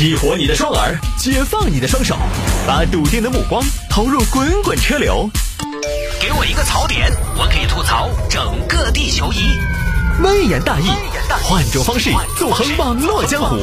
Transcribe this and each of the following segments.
激活你的双耳，解放你的双手，把笃定的目光投入滚滚车流。给我一个槽点，我可以吐槽整个地球仪。微言大义，换种方式纵横网络江湖。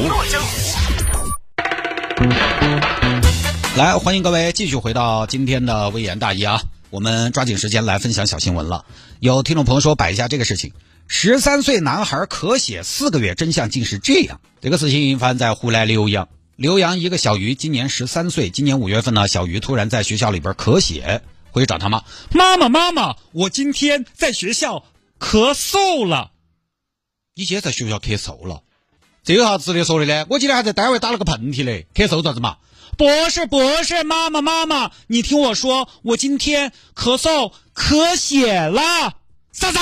来，欢迎各位继续回到今天的微言大义啊！我们抓紧时间来分享小新闻了。有听众朋友说摆一下这个事情：十三岁男孩咳血四个月，真相竟是这样。这个事情发生在湖南浏阳。浏阳一个小鱼今年十三岁，今年五月份呢，小鱼突然在学校里边咳血，回去找他妈，妈妈妈妈，我今天在学校咳嗽了。你今天在学校咳嗽了？这有啥值得说的呢？我今天还在单位打了个喷嚏嘞，咳嗽咋子嘛？不是不是，妈妈妈妈，你听我说，我今天咳嗽咳血了。啥子？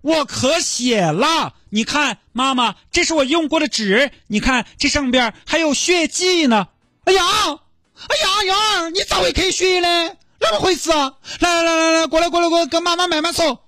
我咳血了。你看，妈妈，这是我用过的纸，你看这上边还有血迹呢。哎呀，哎呀，幺儿，你咋会咳血呢？怎么回事啊？来来来来来，过来过来过来，跟妈妈慢慢说。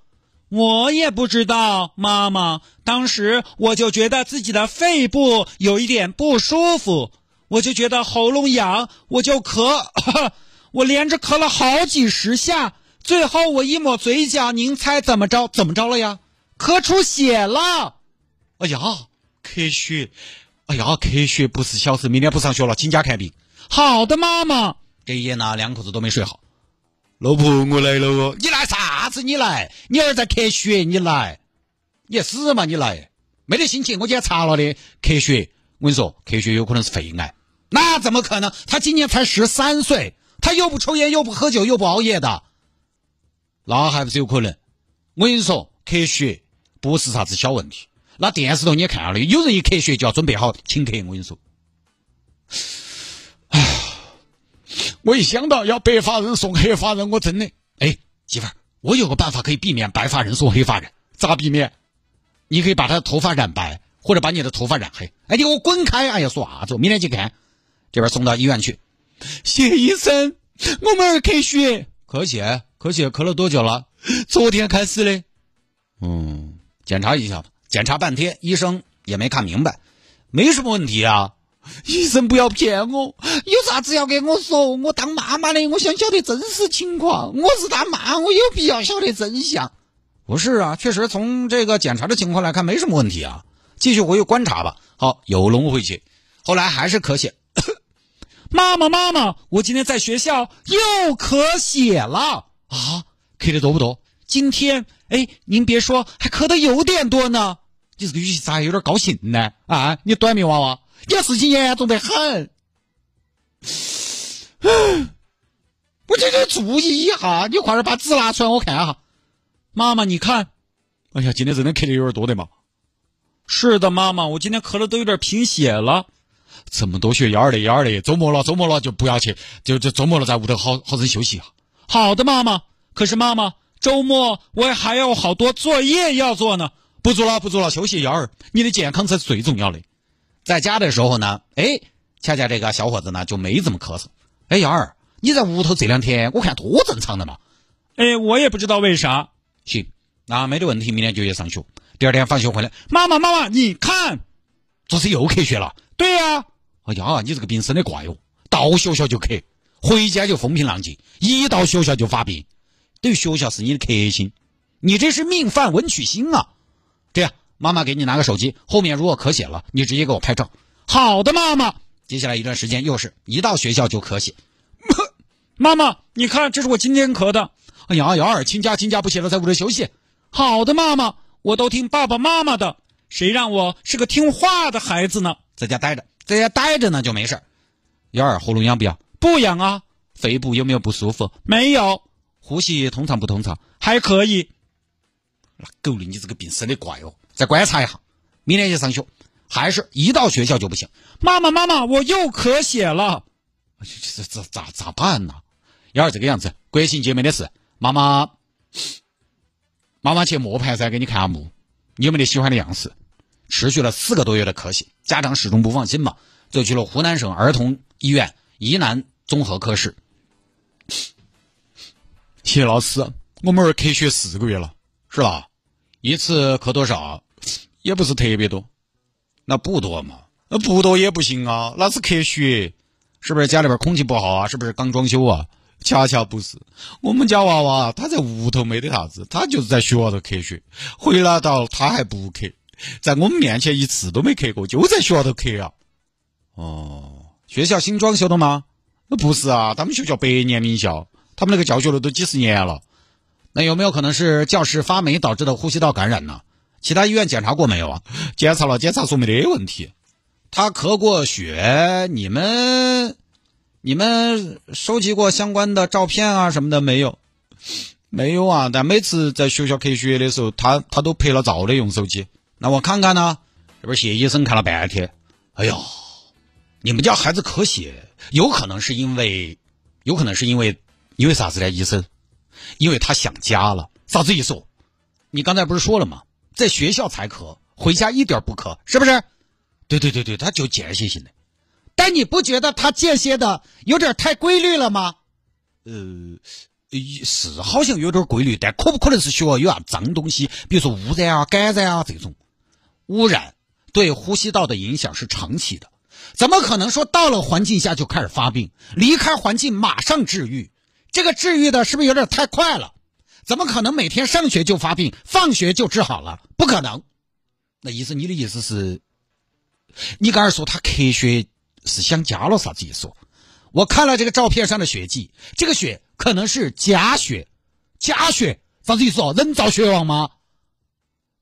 我也不知道，妈妈。当时我就觉得自己的肺部有一点不舒服。我就觉得喉咙痒，我就咳，我连着咳了好几十下，最后我一抹嘴角，您猜怎么着？怎么着了呀？咳出血了！哎呀，咳血！哎呀，咳血不是小事，明天不上学了，请假看病。好的，妈妈。这一夜呢，两口子都没睡好。老婆，我来了哦！你来啥子？你来？你儿在咳血，你来？你死嘛？你来？没得心情，我今天查了的，咳血。我跟你说，咳血有可能是肺癌。那怎么可能？他今年才十三岁，他又不抽烟，又不喝酒，又不熬夜的，那还不是有可能？我跟你说，咳血不是啥子小问题。那电视头你也看了的，有人一咳血就要准备好请客。我跟你说，哎，我一想到要白发人送黑发人，我真的哎，媳妇儿，我有个办法可以避免白发人送黑发人。咋避免？你可以把他的头发染白，或者把你的头发染黑。哎，你给我滚开！哎呀，说啥子？明天去看。这边送到医院去，谢医生，我们儿咳血，咳血，咳血，咳了多久了？昨天开始的。嗯，检查一下吧。检查半天，医生也没看明白，没什么问题啊。医生不要骗我，有啥子要跟我说？我当妈妈的，我想晓得真实情况。我是他妈，我有必要晓得真相。不是啊，确实从这个检查的情况来看，没什么问题啊。继续回去观察吧。好，又弄回去，后来还是咳血。妈妈，妈妈，我今天在学校又咳血了啊！咳的多不多？今天，哎，您别说，还咳的有点多呢。你这个语气咋还有点高兴呢？啊，你短命娃娃，你事情严重得很。我这得注意一下，你快点把纸拿出来，我看哈。妈妈，你看，哎呀，今天真的咳的有点多的嘛。是的，妈妈，我今天咳的都有点贫血了。这么多血，幺儿的幺儿的，周末了周末了就不要去，就就周末了在屋头好好生休息一啊。好的，妈妈。可是妈妈，周末我还有好多作业要做呢。不做了，不做了，休息幺儿，你的健康才是最重要的。在家的时候呢，哎，恰恰这个小伙子呢就没怎么咳嗽。哎，幺儿，你在屋头这两天我看多正常的嘛。哎，我也不知道为啥。行，那没得问题，明天就去上学。第二天放学回来，妈妈妈妈，你看，这是又咳血了。对呀。哎呀，你这个病生的怪哟！到学校就咳，回家就风平浪静，一到学校就发病。对学校是你的克星，你这是命犯文曲星啊！这样，妈妈给你拿个手机，后面如果咳血了，你直接给我拍照。好的，妈妈。接下来一段时间又是一到学校就咳血。妈妈，你看，这是我今天咳的。哎呀，幺儿，请假请假不写了，在屋里休息。好的，妈妈，我都听爸爸妈妈的，谁让我是个听话的孩子呢？在家待着。在家待着呢就没事幺儿喉咙痒不痒？不痒啊。肺部有没有不舒服？没有。呼吸通畅不通畅？还可以。那狗的，你这个病生的怪哦！再观察一下，明天就上学，还是一到学校就不行。妈妈，妈妈，我又咳血了。这这咋咋办呢？要是这个样子，国庆节没得事，妈妈，妈妈去磨盘噻给你看下墓，你有没得喜欢的样式？持续了四个多月的咳血，家长始终不放心嘛，就去了湖南省儿童医院沂南综合科室。谢老师，我们儿咳血四个月了，是吧？一次咳多少？也不是特别多，那不多嘛。那不多也不行啊，那是科学，是不是家里边空气不好啊？是不是刚装修啊？恰恰不是，我们家娃娃他在屋头没得啥子，他就是在学校头科学，回来到他还不科，在我们面前一次都没科过，就在学校头科啊。哦，学校新装修的吗？那不是啊，他们学校百年名校，他们那个教学楼都几十年了。那有没有可能是教室发霉导致的呼吸道感染呢？其他医院检查过没有啊？检查了，检查说没得问题。他咳过血，你们你们收集过相关的照片啊什么的没有？没有啊。但每次在学校咳血的时候，他他都拍了照的，用手机。那我看看呢。这边谢医生看了半天。哎呦，你们家孩子咳血，有可能是因为，有可能是因为因为啥子呢？医生，因为他想家了。啥子意思？你刚才不是说了吗？在学校才咳，回家一点不咳，是不是？对对对对，他就间歇性的，但你不觉得他间歇的有点太规律了吗？呃，是好像有点规律，但可不可能是学校有啥脏东西，比如说污染啊、感染啊这种？污染对呼吸道的影响是长期的，怎么可能说到了环境下就开始发病，离开环境马上治愈？这个治愈的是不是有点太快了？怎么可能每天上学就发病，放学就治好了？不可能。那意思，你的意思是？你刚才说他咳血是想家了，啥子意思？我看了这个照片上的血迹，这个血可能是假血，假血啥子意思？人造血网吗？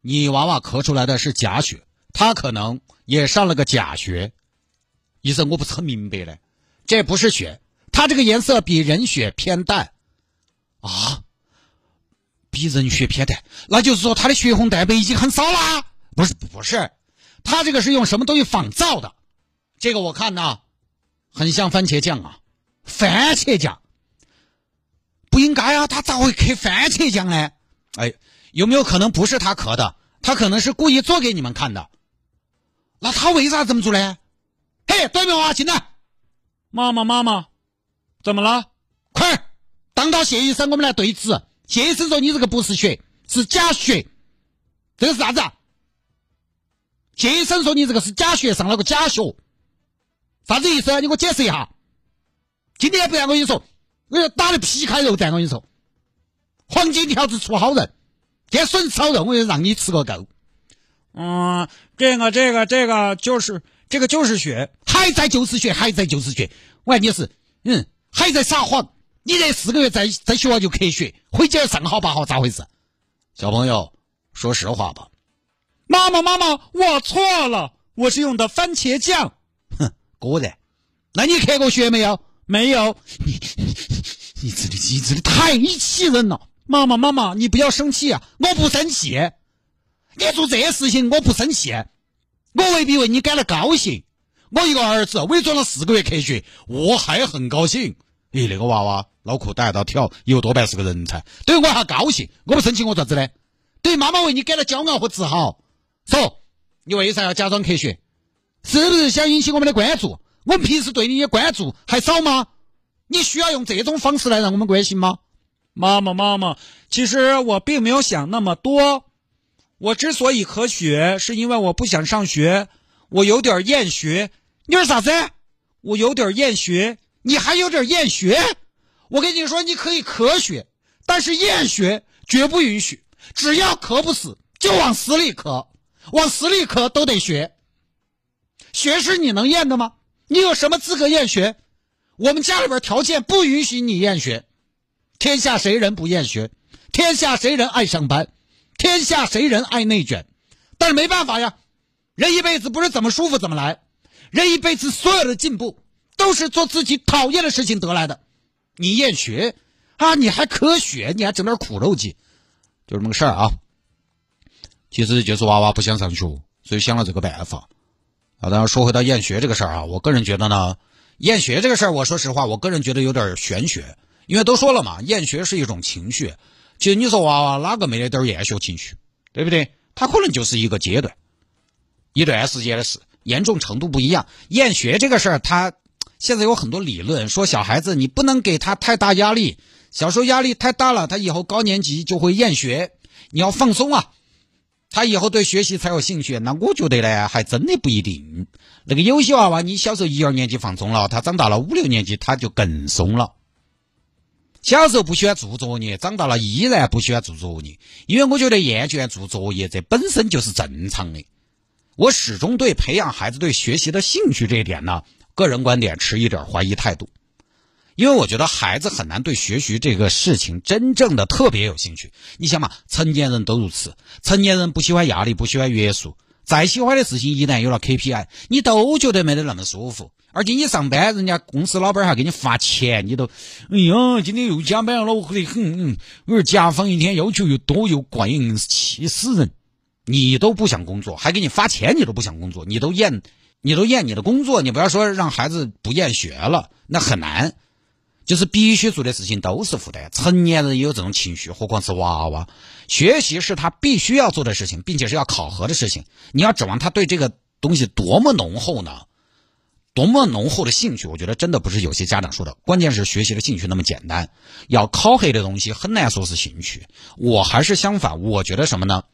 你娃娃咳出来的是假血，他可能也上了个假血。医生，我不是很明白嘞，这不是血，它这个颜色比人血偏淡啊，比人血偏淡，那就是说他的血红蛋白已经很少啦？不是，不是。他这个是用什么东西仿造的？这个我看呢，很像番茄酱啊，番茄酱不应该啊，他咋会刻番茄酱呢？哎，有没有可能不是他刻的？他可能是故意做给你们看的。那他为啥这么做呢？嘿，对面娃进来，妈妈妈妈，怎么了？快，当到谢医生，我们来对质。谢医生说你这个不是血，是假血，这个是啥子？谢医生说：“你这个是假血，上了个假血，啥子意思？你给我解释一下。今天不然我跟你说，我要打的皮开肉绽。我跟你说，黄金条子出好人，今天笋炒肉，我就让你吃个够。嗯，这个这个这个就是这个就是血，还在就是血，还在就是血。我看你是，嗯，还在撒谎。你这四个月在在学校就咳血，回家上好八好，咋回事？小朋友，说实话吧。”妈妈，妈妈，我错了，我是用的番茄酱。哼，果然。那你看过血没有？没有。你，你这里，你真的太气人了。妈妈，妈妈，你不要生气啊！我不生气。你做这些事情，我不生气。我未必为你感到高兴。我一个儿子伪装了四个月咳血，我还很高兴。咦，那个娃娃脑壳大到跳，以后多半是个人才。对我还高兴，我不生气，我咋子呢？对妈妈为你感到骄傲和自豪。说，你为啥要假装咳血？是不是想引起我们的关注？我们平时对你的关注还少吗？你需要用这种方式来让我们关心吗？妈妈，妈妈，其实我并没有想那么多。我之所以咳血，是因为我不想上学，我有点厌学。你说啥子？我有点厌学，你还有点厌学？我跟你说，你可以咳血，但是厌学绝不允许。只要咳不死，就往死里咳。往死里咳都得学，学是你能验的吗？你有什么资格验学？我们家里边条件不允许你验学。天下谁人不厌学？天下谁人爱上班？天下谁人爱内卷？但是没办法呀，人一辈子不是怎么舒服怎么来，人一辈子所有的进步都是做自己讨厌的事情得来的。你厌学啊？你还科学？你还整点苦肉计？就这么个事儿啊。其实就是娃娃不想上学，所以想了这个办法。啊，当然说回到厌学这个事儿啊，我个人觉得呢，厌学这个事儿，我说实话，我个人觉得有点玄学。因为都说了嘛，厌学是一种情绪。其实你说娃娃哪个没得点厌学情绪，对不对？他可能就是一个阶段、一段时间的事，严重程度不一样。厌学这个事儿，他现在有很多理论说，小孩子你不能给他太大压力，小时候压力太大了，他以后高年级就会厌学，你要放松啊。他以后对学习才有兴趣，那我觉得呢，还真的不一定。那个有些娃娃，你小时候一二年级放松了，他长大了五六年级他就更松了。小时候不喜欢做作业，长大了依然不喜欢做作业，因为我觉得厌倦做作业这本身就是正常的。我始终对培养孩子对学习的兴趣这一点呢，个人观点持一点怀疑态度。因为我觉得孩子很难对学习这个事情真正的特别有兴趣。你想嘛，成年人都如此，成年人不喜欢压力，不喜欢约束，再喜欢的事情一旦有了 KPI，你都觉得没得那么舒服。而且你上班，人家公司老板还给你发钱，你都，哎呀，今天又加班了，我得很。我说甲方一天要求又多又怪，气死人！你都不想工作，还给你发钱，你都不想工作，你都厌，你都厌你的工作，你不要说让孩子不厌学了，那很难。就是必须做的事情都是负担，成年人也有这种情绪，何况是娃娃？学习是他必须要做的事情，并且是要考核的事情。你要指望他对这个东西多么浓厚呢？多么浓厚的兴趣？我觉得真的不是有些家长说的。关键是学习的兴趣那么简单，要考核的东西很难说是兴趣。我还是相反，我觉得什么呢？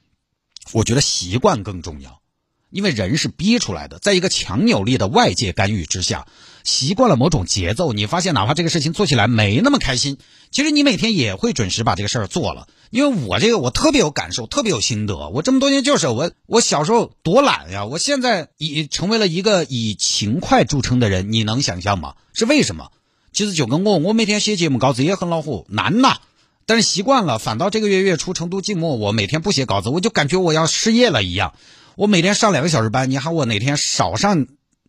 我觉得习惯更重要。因为人是逼出来的，在一个强有力的外界干预之下，习惯了某种节奏，你发现哪怕这个事情做起来没那么开心，其实你每天也会准时把这个事儿做了。因为我这个我特别有感受，特别有心得。我这么多年就是我，我小时候多懒呀，我现在已成为了一个以勤快著称的人，你能想象吗？是为什么？其实就跟我，我每天写节目稿子也很恼火，难呐。但是习惯了，反倒这个月月初成都静默，我每天不写稿子，我就感觉我要失业了一样。我每天上两个小时班，你喊我哪天少上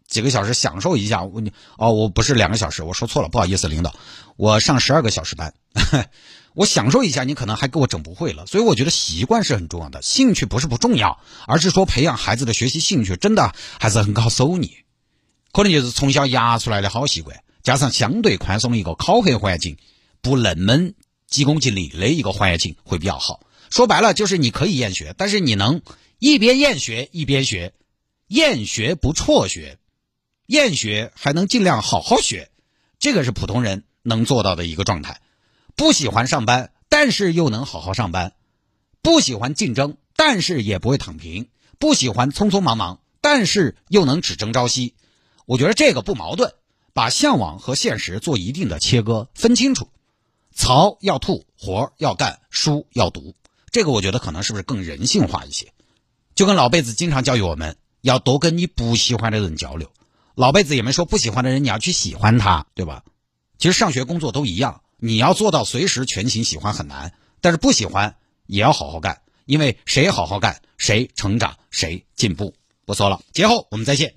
几个小时享受一下？我你哦，我不是两个小时，我说错了，不好意思，领导，我上十二个小时班，我享受一下，你可能还给我整不会了。所以我觉得习惯是很重要的，兴趣不是不重要，而是说培养孩子的学习兴趣真的还是很考手艺，可能就是从小压出来的好习惯，加上相对宽松的一个考核环境，不那么急功近利的一个环境会比较好。说白了就是你可以厌学，但是你能。一边厌学一边学，厌学不辍学，厌学还能尽量好好学，这个是普通人能做到的一个状态。不喜欢上班，但是又能好好上班；不喜欢竞争，但是也不会躺平；不喜欢匆匆忙忙，但是又能只争朝夕。我觉得这个不矛盾，把向往和现实做一定的切割，分清楚。槽要吐，活要干，书要读，这个我觉得可能是不是更人性化一些。就跟老辈子经常教育我们，要多跟你不喜欢的人交流。老辈子也没说不喜欢的人你要去喜欢他，对吧？其实上学工作都一样，你要做到随时全情喜欢很难，但是不喜欢也要好好干，因为谁好好干，谁成长，谁进步。不说了，节后我们再见。